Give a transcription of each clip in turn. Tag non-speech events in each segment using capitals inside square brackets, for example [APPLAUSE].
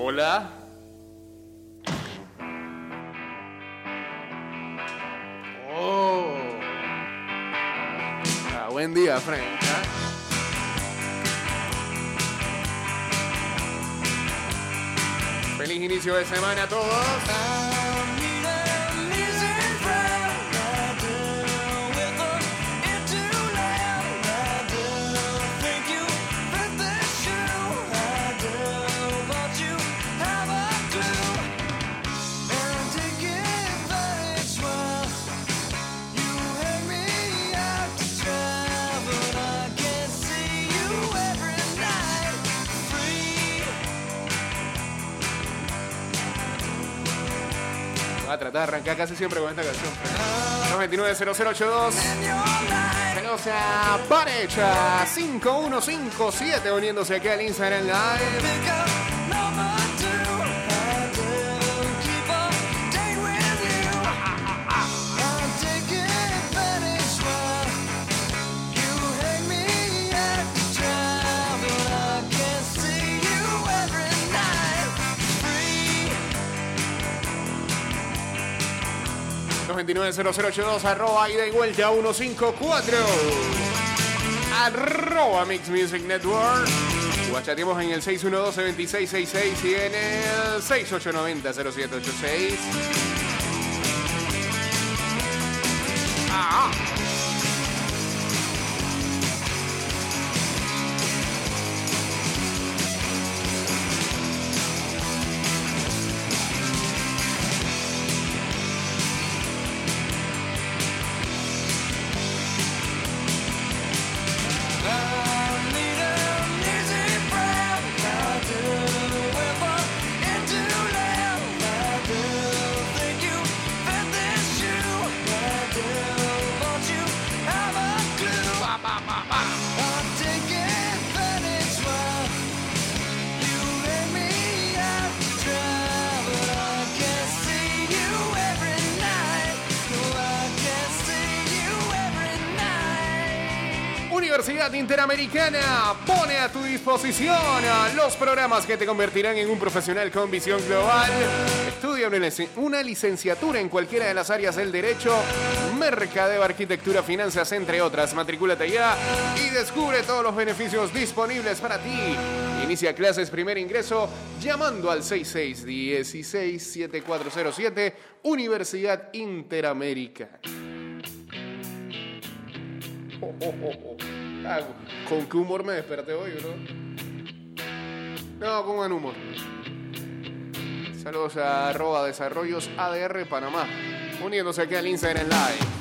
Hola. Oh. Ah, buen día, Frank. ¿ah? Feliz inicio de semana a todos. Tratar arrancar casi siempre con esta canción. 229-0082. Saludos a Parecha 5157 uniéndose aquí al Instagram Live. Los 290082 arroba ida y vuelta 154 arroba Mix Music Network Guachateamos en el 612-2666 y en el 6890-0786 ah. Interamericana pone a tu disposición los programas que te convertirán en un profesional con visión global. Estudia una lic- una licenciatura en cualquiera de las áreas del derecho, mercadeo, arquitectura, finanzas, entre otras. Matricúlate ya y descubre todos los beneficios disponibles para ti. Inicia clases primer ingreso llamando al 6616-7407 Universidad Interamericana. Oh, oh, oh, oh. Ah, ¿Con qué humor me desperté hoy, bro? No, con buen humor. Saludos a arroba desarrollos ADR Panamá. Uniéndose aquí al Instagram Live.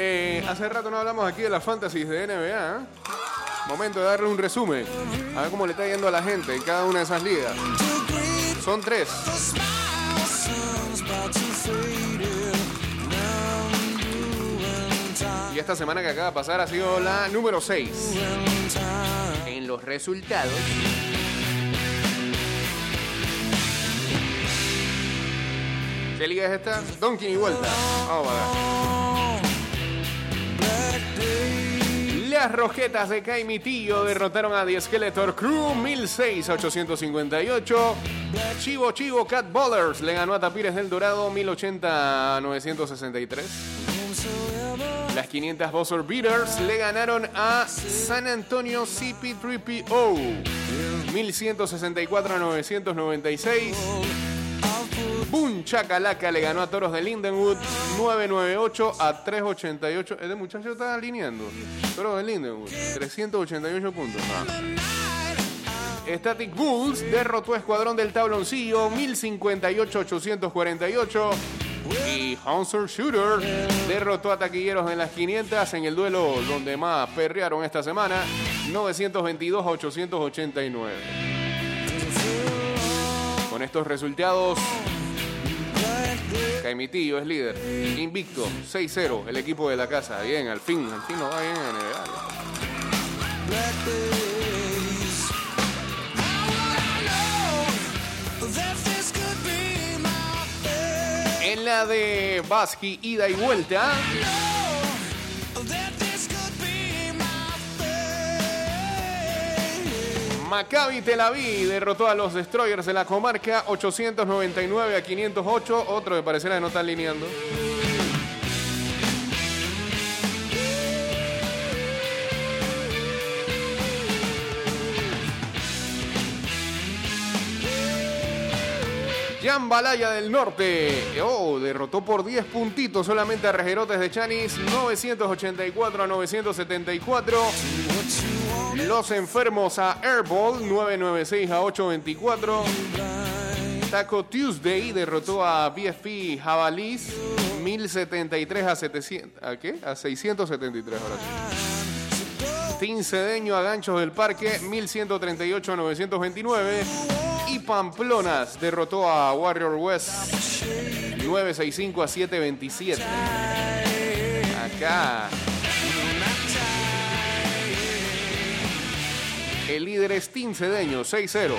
Eh, hace rato no hablamos aquí de las fantasies de NBA. ¿eh? Momento de darle un resumen. A ver cómo le está yendo a la gente en cada una de esas ligas. Son tres. Y esta semana que acaba de pasar ha sido la número 6. En los resultados. ¿Qué liga es esta? Donkey y vuelta. Vamos a ver. Las Rojetas de Caimitillo derrotaron a The Skeletor Crew 1006-858. Chivo Chivo Cat Ballers le ganó a Tapires del Dorado 1080-963. Las 500 Buzzer Beaters le ganaron a San Antonio CP3PO 1164-996. Boom Chacalaca le ganó a Toros de Lindenwood 998 a 388. Este muchacho está alineando. Toros de Lindenwood, 388 puntos. Ah. Static Bulls derrotó a Escuadrón del Tabloncillo 1058-848. Y Hunter Shooter derrotó a Taquilleros en las 500 en el duelo donde más perrearon esta semana 922 a 889. Con estos resultados, Caimitillo es líder. Invicto, 6-0, el equipo de la casa. Bien, al fin, al fin nos va bien en NBA. En la de Basqui, ida y vuelta. Maccabi Tel Aviv derrotó a los Destroyers de la comarca 899 a 508. Otro que parecerá que no está alineando. Balaya del Norte. Oh, derrotó por 10 puntitos solamente a Rejerotes de Chanis. 984 a 974. Los enfermos a Airball. 996 a 824. Taco Tuesday derrotó a BFP Jabalís. 1073 a 700. ¿A qué? A 673 ahora sí. A Ganchos del Parque. 1138 a 929 y Pamplonas derrotó a Warrior West 965 a 727. Acá. El líder es Cedeño 6-0.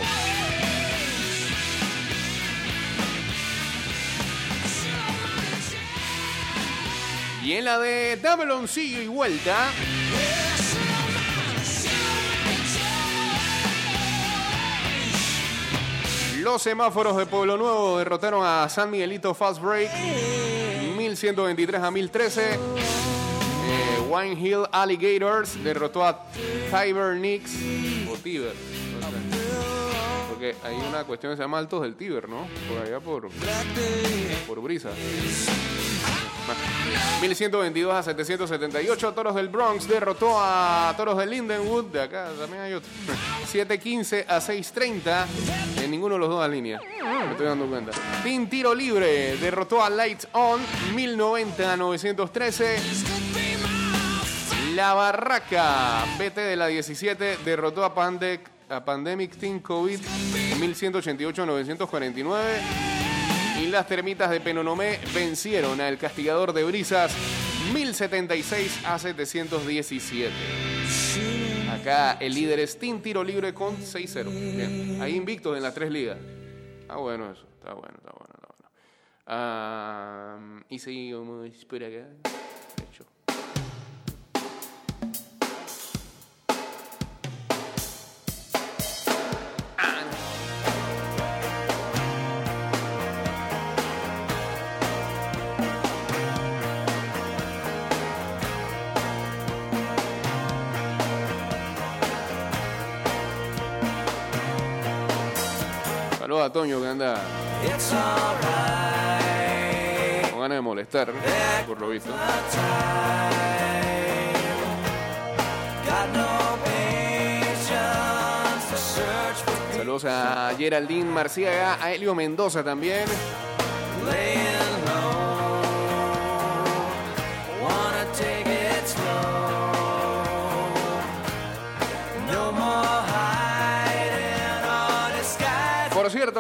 Y en la de Dameloncillo y vuelta. Los semáforos de Pueblo Nuevo derrotaron a San Miguelito Fast Break 1123 a 1013. Eh, Wine Hill Alligators derrotó a Tiber Nix o Tiber. Porque hay una cuestión que se llama Altos del Tiber, ¿no? Por allá por, por Brisa. 1122 a 778. Toros del Bronx derrotó a Toros de Lindenwood. De acá también hay otro. [LAUGHS] 715 a 630. Ninguno de los dos línea. Me estoy dando cuenta. Team Tiro Libre derrotó a Lights On. 1090 a 913. La Barraca, BT de la 17, derrotó a, Pandemic Team COVID 1188 a 949. Y las termitas de Penonomé vencieron al castigador de brisas 1076 a 717. Acá el líder es Team Tiro Libre con 6-0. Ahí invictos en las tres ligas. Está bueno eso, está bueno, está bueno, está bueno. Ah, y seguimos por acá. Toño que anda con ganas de molestar, por lo visto. Saludos a Geraldine Marciaga, a Elio Mendoza también.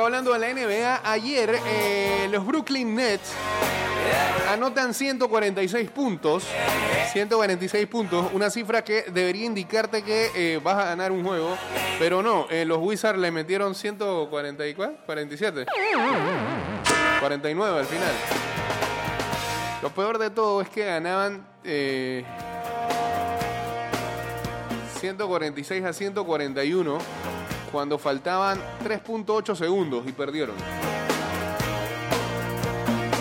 Hablando de la NBA, ayer eh, los Brooklyn Nets anotan 146 puntos. 146 puntos, una cifra que debería indicarte que eh, vas a ganar un juego, pero no, eh, los Wizards le metieron 144, 47, 49 al final. Lo peor de todo es que ganaban 146 a 141 cuando faltaban 3.8 segundos y perdieron.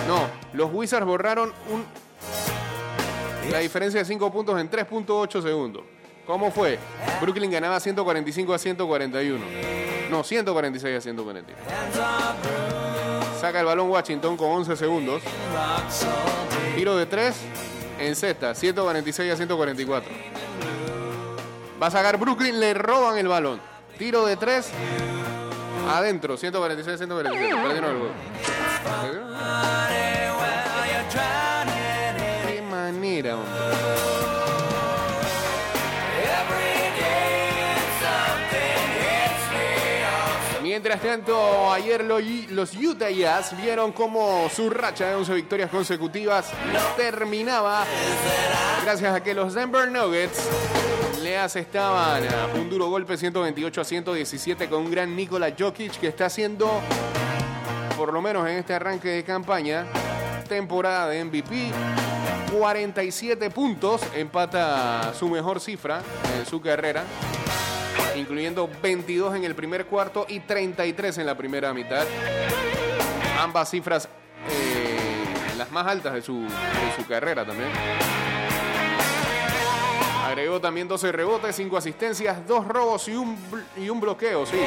No, los Wizards borraron un, la diferencia de 5 puntos en 3.8 segundos. ¿Cómo fue? Brooklyn ganaba 145 a 141. No, 146 a 141. Saca el balón Washington con 11 segundos. Tiro de 3 en cesta, 146 a 144. Va a sacar Brooklyn, le roban el balón. Tiro de tres. Adentro, 146, 147. Perdieron el Qué manera, Mientras tanto, ayer los Utah Jazz vieron cómo su racha de 11 victorias consecutivas terminaba gracias a que los Denver Nuggets le estaban un duro golpe 128 a 117 con un gran Nikola Jokic que está haciendo, por lo menos en este arranque de campaña, temporada de MVP. 47 puntos, empata su mejor cifra en su carrera, incluyendo 22 en el primer cuarto y 33 en la primera mitad. Ambas cifras eh, las más altas de su, de su carrera también. Agregó también 12 rebotes, 5 asistencias, 2 robos y un, y un bloqueo, sí.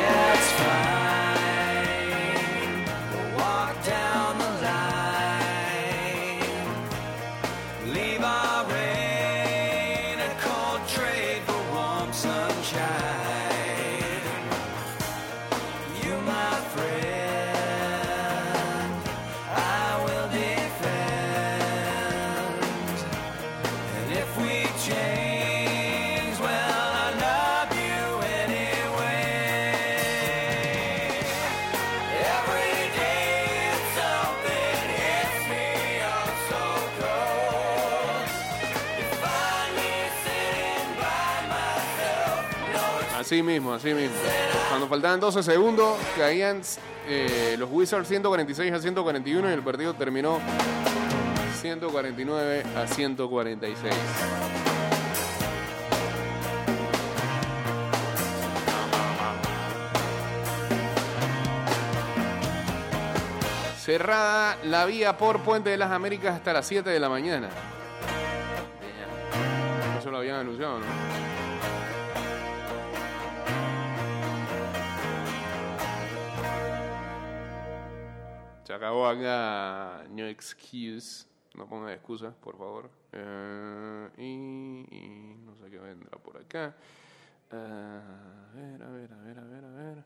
Mismo, así mismo. Cuando faltaban 12 segundos, caían eh, los Wizards 146 a 141 y el partido terminó 149 a 146. Cerrada la vía por Puente de las Américas hasta las 7 de la mañana. Eso lo habían anunciado, ¿no? Acabó acá. No excuse. No ponga excusas, por favor. Eh, y, no sé qué vendrá por acá. Ah, a ver, a ver, a ver, a ver, a ver.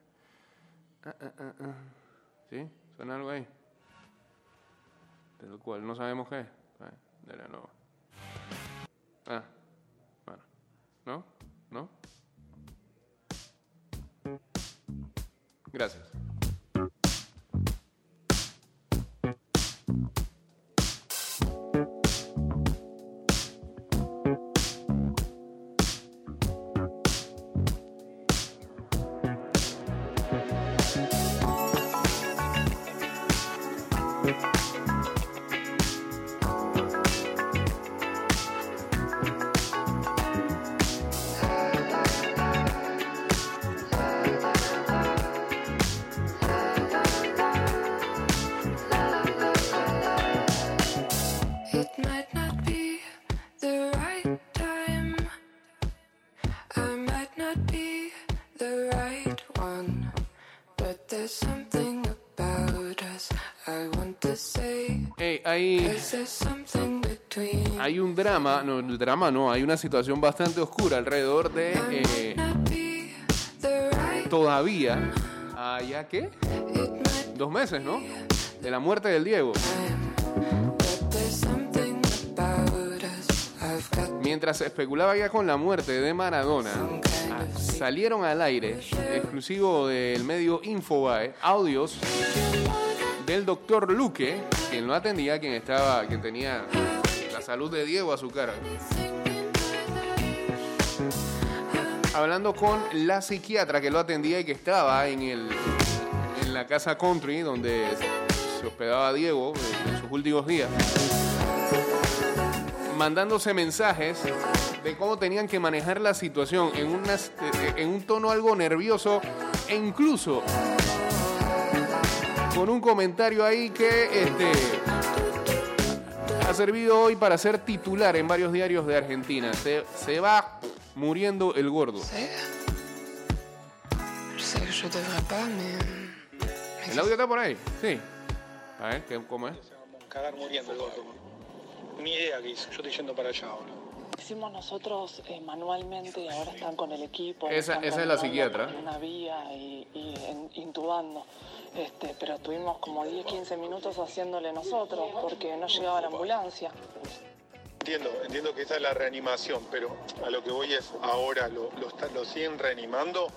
Ah, ah, ah. ¿Sí? ¿Suena algo ahí? De lo cual no sabemos qué. Ah, de la nuevo. Ah, bueno. ¿No? ¿No? Gracias. awesome. Hay un drama, no, el drama no, hay una situación bastante oscura alrededor de eh, todavía, ah, ¿ya qué? Dos meses, ¿no? De la muerte del Diego. Mientras especulaba ya con la muerte de Maradona, salieron al aire, exclusivo del medio Infobae, audios del doctor Luque, quien lo atendía, quien estaba, quien tenía salud de Diego a su cara. Hablando con la psiquiatra que lo atendía y que estaba en el en la casa country donde se hospedaba Diego en sus últimos días. Mandándose mensajes de cómo tenían que manejar la situación en, unas- en un tono algo nervioso e incluso con un comentario ahí que este, ha servido hoy para ser titular en varios diarios de Argentina. Se, se va muriendo el gordo. ¿El audio está por ahí? Sí. A ver, ¿qué- ¿cómo es? Se va a cagar muriendo el gordo. Ni idea que hizo. Yo estoy yendo para allá ahora. Hicimos nosotros eh, manualmente y ahora están con el equipo. Esa- es la psiquiatra. con Una vía y, y en- intubando. Este, pero estuvimos como 10, 15 minutos haciéndole nosotros porque no llegaba la ambulancia. Entiendo, entiendo que esa es la reanimación, pero a lo que voy es ahora, ¿lo, lo, está- lo siguen reanimando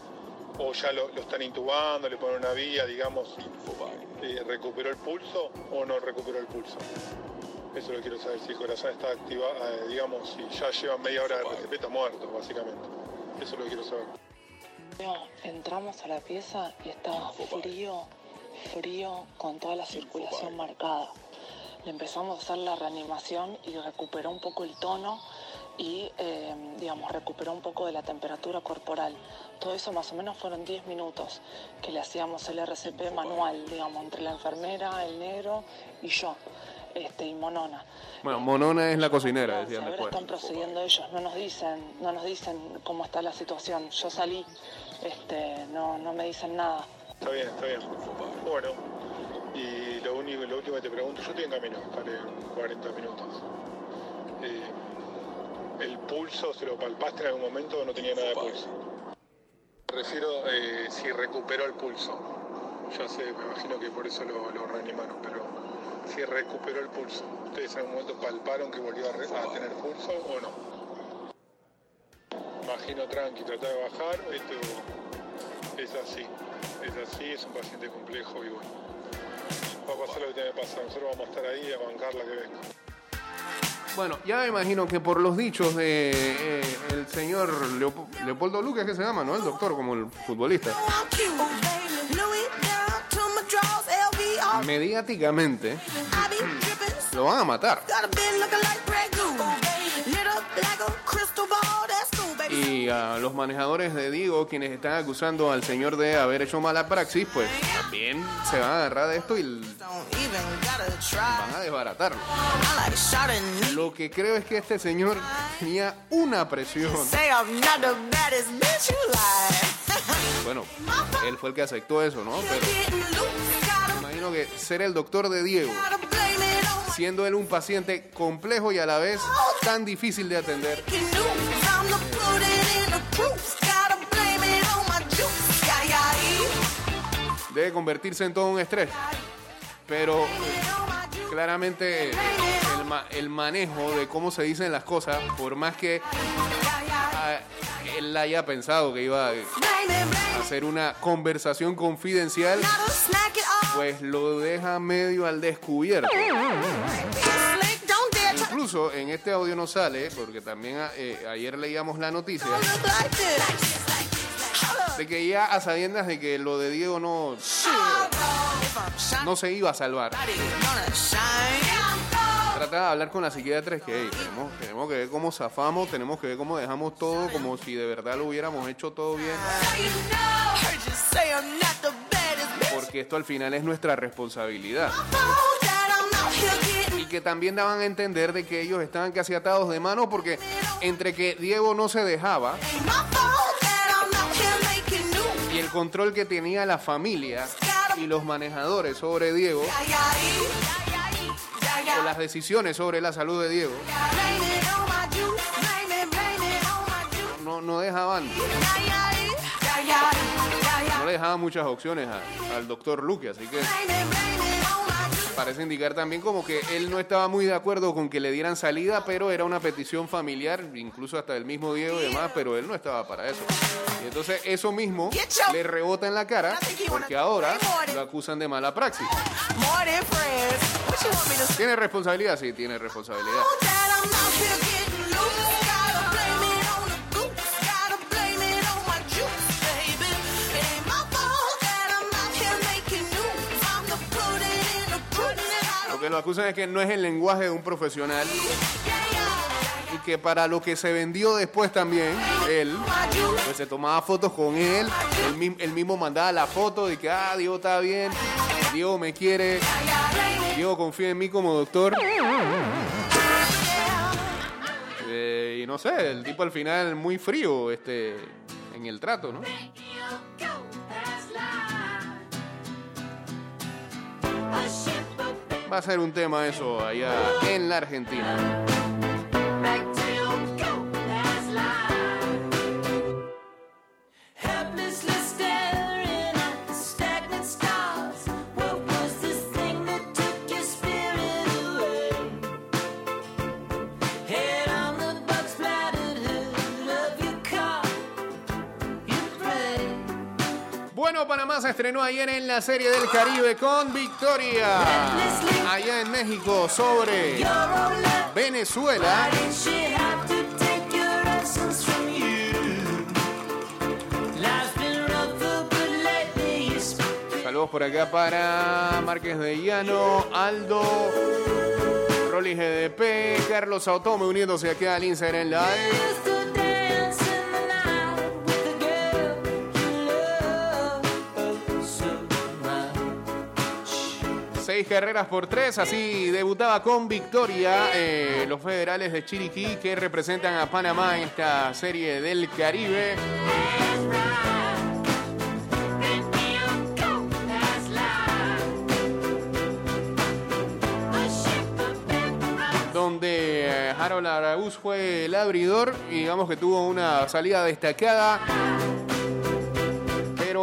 o ya lo, lo están intubando, le ponen una vía, digamos, y, eh, recuperó el pulso o no recuperó el pulso? Eso lo quiero saber, si el corazón está activado, eh, digamos, si ya lleva media hora de RCP, está muerto, básicamente. Eso lo quiero saber. No, entramos a la pieza y estaba frío, frío, con toda la circulación marcada. le empezamos a hacer la reanimación y recuperó un poco el tono y, eh, digamos, recuperó un poco de la temperatura corporal. Todo eso más o menos fueron 10 minutos que le hacíamos el RCP manual, digamos, entre la enfermera, el negro y yo, este, y Monona. Bueno, Monona es la cocinera, decían ahora después. están procediendo ellos, no nos dicen, no nos dicen cómo está la situación. Yo salí, este, no, no me dicen nada. Está bien, está bien. Bueno, y lo, único, lo último que te pregunto, yo estoy en camino, estaré 40 minutos. Eh, ¿El pulso se lo palpaste en algún momento o no tenía nada de pulso? Me refiero eh, si recuperó el pulso. Ya sé, me imagino que por eso lo, lo reanimaron, pero si recuperó el pulso. ¿Ustedes en algún momento palparon que volvió a, re- a tener pulso o no? Imagino tranqui, tratar de bajar, esto es así, es así, es un paciente complejo y bueno. Va a pasar lo que tiene que pasar, nosotros vamos a estar ahí a bancar la que venga. Bueno, ya me imagino que por los dichos de eh, el señor Leopo- Leopoldo Lucas, que se llama, ¿no? El doctor, como el futbolista. Mediáticamente lo van a matar. Y a los manejadores de Digo, quienes están acusando al señor de haber hecho mala praxis, pues también se van a agarrar de esto y van a desbaratarlo. Lo que creo es que este señor tenía una presión. Bueno, él fue el que aceptó eso, ¿no? Pero imagino que ser el doctor de Diego, siendo él un paciente complejo y a la vez tan difícil de atender, debe convertirse en todo un estrés. Pero claramente el, ma- el manejo de cómo se dicen las cosas, por más que ah, él haya pensado que iba a hacer una conversación confidencial, pues lo deja medio al descubierto. Incluso en este audio no sale, porque también eh, ayer leíamos la noticia de que ya a sabiendas de que lo de Diego no, no se iba a salvar. Trata de hablar con la psiquiatra que hey, tenemos, tenemos que ver cómo zafamos, tenemos que ver cómo dejamos todo, como si de verdad lo hubiéramos hecho todo bien, porque esto al final es nuestra responsabilidad. Y que también daban a entender de que ellos estaban casi atados de mano porque entre que Diego no se dejaba y el control que tenía la familia y los manejadores sobre Diego las decisiones sobre la salud de Diego. No, no le dejaban muchas opciones a- al doctor Luque así que parece indicar también como que él no estaba muy de acuerdo con que le dieran salida, pero era una petición familiar, incluso hasta del mismo Diego y demás, pero él no estaba para eso. Y entonces eso mismo le rebota en la cara porque ahora lo acusan de mala praxis. ¿Tiene responsabilidad? Sí, tiene responsabilidad. Lo acusan es que no es el lenguaje de un profesional y que para lo que se vendió después también, él, pues se tomaba fotos con él, él, mi- él mismo mandaba la foto de que, ah, Diego está bien, Diego me quiere, Diego confía en mí como doctor. Eh, y no sé, el tipo al final muy frío este, en el trato, ¿no? Va a ser un tema eso allá en la Argentina. Se estrenó ayer en la Serie del Caribe con victoria. Allá en México sobre. Venezuela. Saludos por acá para Márquez de Llano, Aldo, Rolly GDP, Carlos Autome uniéndose aquí al Instagram Live. Seis carreras por tres, así debutaba con victoria eh, los federales de Chiriquí que representan a Panamá en esta serie del Caribe. donde eh, Harold Araúz fue el abridor y digamos que tuvo una salida destacada.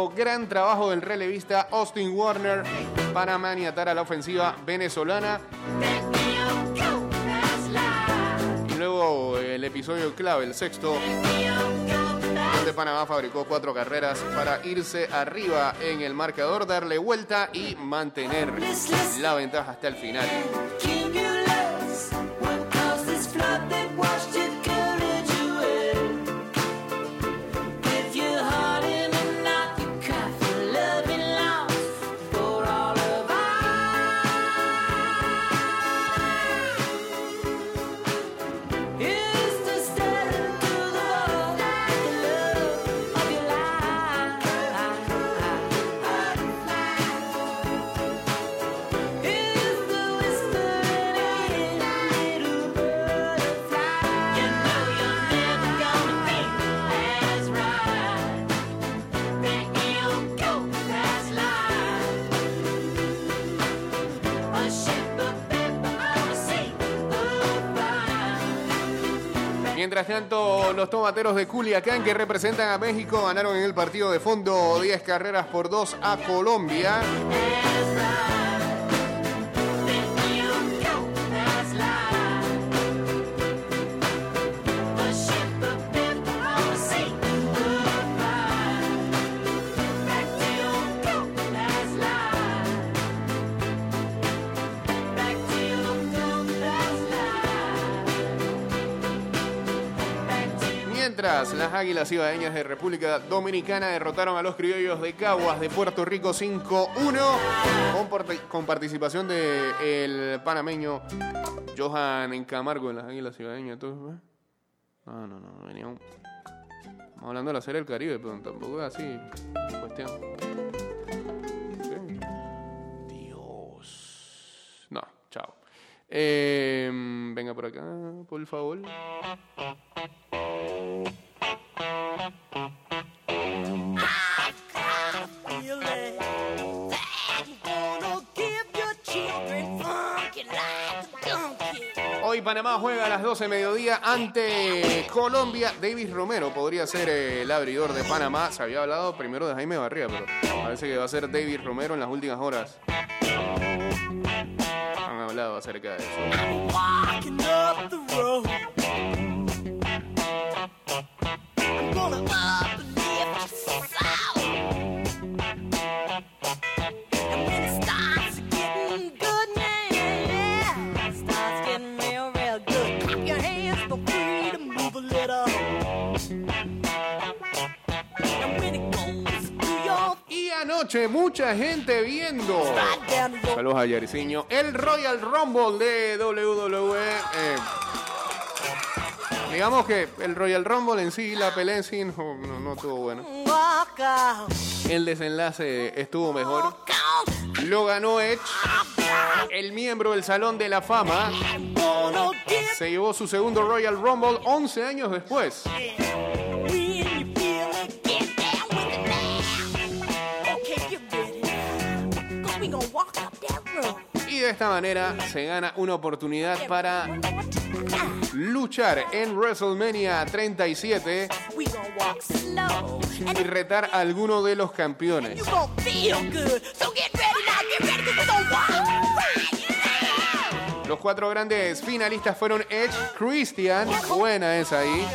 Gran trabajo del relevista Austin Warner para maniatar a la ofensiva venezolana. Y luego el episodio clave, el sexto, donde Panamá fabricó cuatro carreras para irse arriba en el marcador, darle vuelta y mantener la ventaja hasta el final. Mientras tanto, los tomateros de Culiacán, que representan a México, ganaron en el partido de fondo 10 carreras por 2 a Colombia. Las Águilas Ibaeñas de República Dominicana derrotaron a los criollos de Caguas de Puerto Rico 5-1 con, con participación del panameño Johan en Camargo en las Águilas Ibaeñas. ¿eh? No, no, no, venía un- Estamos hablando de la Serie del Caribe, pero tampoco es así. Cuestión. Eh, venga por acá, por favor. Hoy Panamá juega a las 12 de mediodía ante Colombia. David Romero podría ser eh, el abridor de Panamá. Se había hablado primero de Jaime Barría, pero parece que va a ser David Romero en las últimas horas. Han hablado acerca de eso. Walking up the road. Mucha gente viendo. Saludos a Yariciño. El Royal Rumble de WWE. eh, digamos que el Royal Rumble en sí, la pelea no, no, no estuvo out, El desenlace estuvo mejor. Lo ganó Edge, el miembro del Salón de la Fama. Se llevó su segundo Royal Rumble 11 años después. Y de esta manera se gana una oportunidad para luchar en WrestleMania 37 We gonna walk slow. y retar a alguno de los campeones. Los cuatro grandes finalistas fueron Edge, Christian, buena es ahí,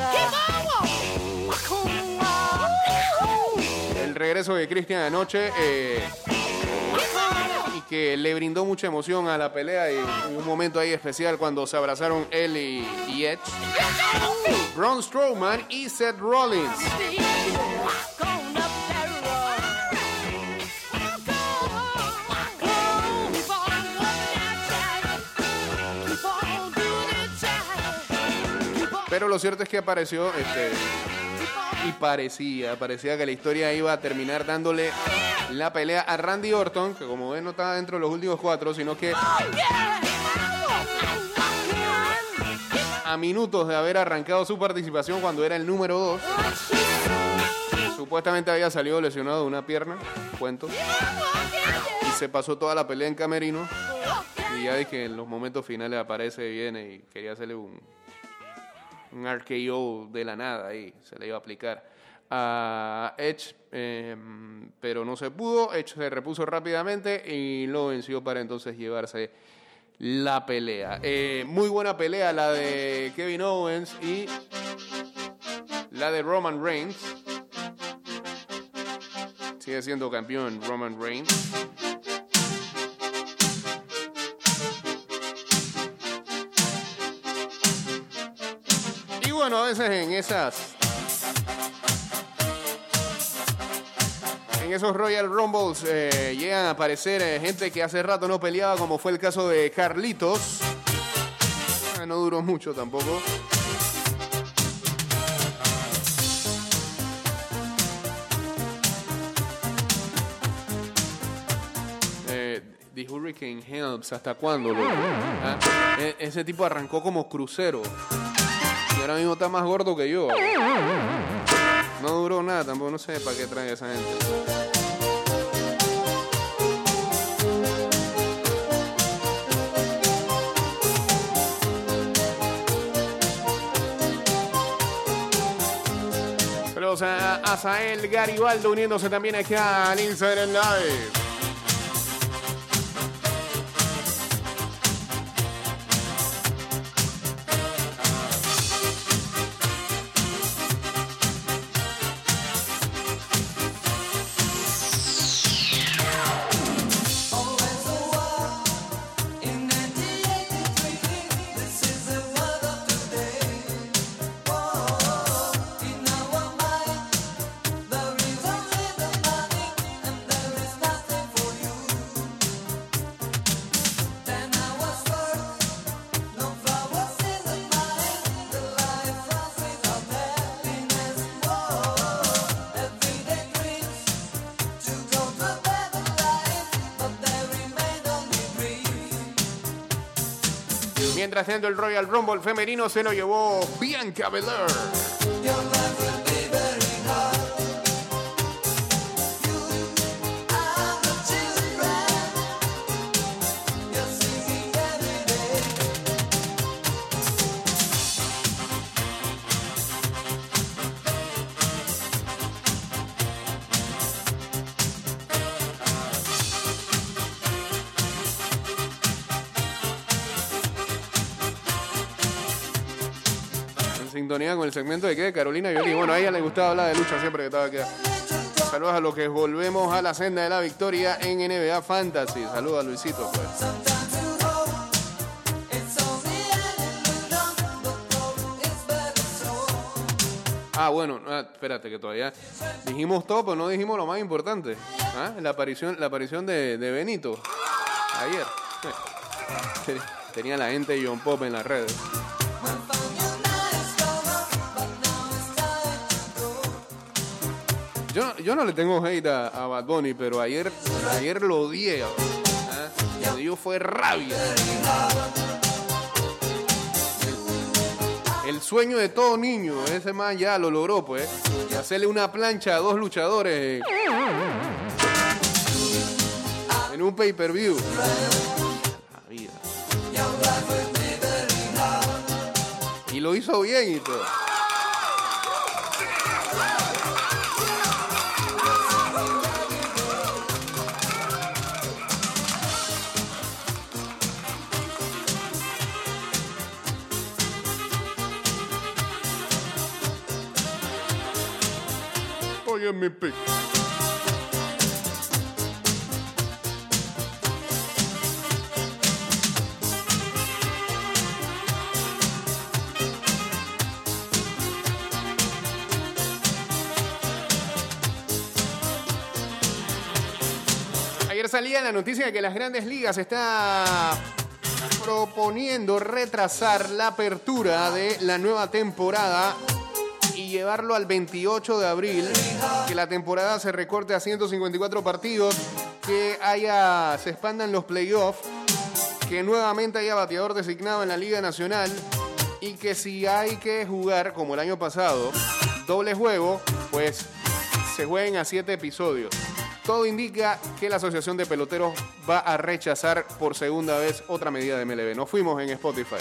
el regreso de Christian anoche eh, que le brindó mucha emoción a la pelea y un momento ahí especial cuando se abrazaron él y, y Edge, Braun Strowman y Seth Rollins. Pero lo cierto es que apareció este, y parecía, parecía que la historia iba a terminar dándole la pelea a Randy Orton, que como ven no estaba dentro de los últimos cuatro, sino que a minutos de haber arrancado su participación cuando era el número dos, supuestamente había salido lesionado de una pierna, cuento, y se pasó toda la pelea en camerino. Y ya dije, en los momentos finales aparece, viene y quería hacerle un, un RKO de la nada ahí, se le iba a aplicar a Edge, eh, pero no se pudo. Edge se repuso rápidamente y lo venció para entonces llevarse la pelea. Eh, muy buena pelea la de Kevin Owens y la de Roman Reigns. Sigue siendo campeón Roman Reigns. Y bueno, a veces en esas. En esos Royal Rumbles eh, llegan a aparecer eh, gente que hace rato no peleaba, como fue el caso de Carlitos. Ah, no duró mucho tampoco. Eh, The Hurricane Helps, ¿hasta cuándo? Ah, e- ese tipo arrancó como crucero. Y ahora mismo está más gordo que yo. No duró nada, tampoco no sé para qué trae esa gente. Pero o sea, Azael Garibaldo uniéndose también acá al Instagram Live. Mientras tanto, el Royal Rumble femenino se lo llevó Bianca Belair. Con el segmento de que Carolina Yoli. Bueno, a ella le gustaba hablar de lucha siempre que estaba aquí. Saludos a los que volvemos a la senda de la victoria en NBA Fantasy. Saludos a Luisito, pues. Ah, bueno, ah, espérate que todavía dijimos todo, pero no dijimos lo más importante. ¿Ah? La aparición, la aparición de, de Benito ayer. [LAUGHS] Tenía la gente de John Pop en las redes. Yo, yo no le tengo hate a, a Bad Bunny, pero ayer, ayer lo odié. ¿ah? Lo fue rabia. El, sueño de todo niño, ese man ya lo logró, pues. Y hacerle una plancha a dos luchadores en, un pay-per-view. Y lo hizo bien y todo. Oye, mi pic. Ayer salía la noticia de que las grandes ligas está proponiendo retrasar la apertura de la nueva temporada llevarlo al 28 de abril, que la temporada se recorte a 154 partidos, que haya se expandan los playoffs, que nuevamente haya bateador designado en la Liga Nacional y que si hay que jugar como el año pasado, doble juego, pues se jueguen a siete episodios. Todo indica que la Asociación de Peloteros va a rechazar por segunda vez otra medida de MLB. Nos fuimos en Spotify.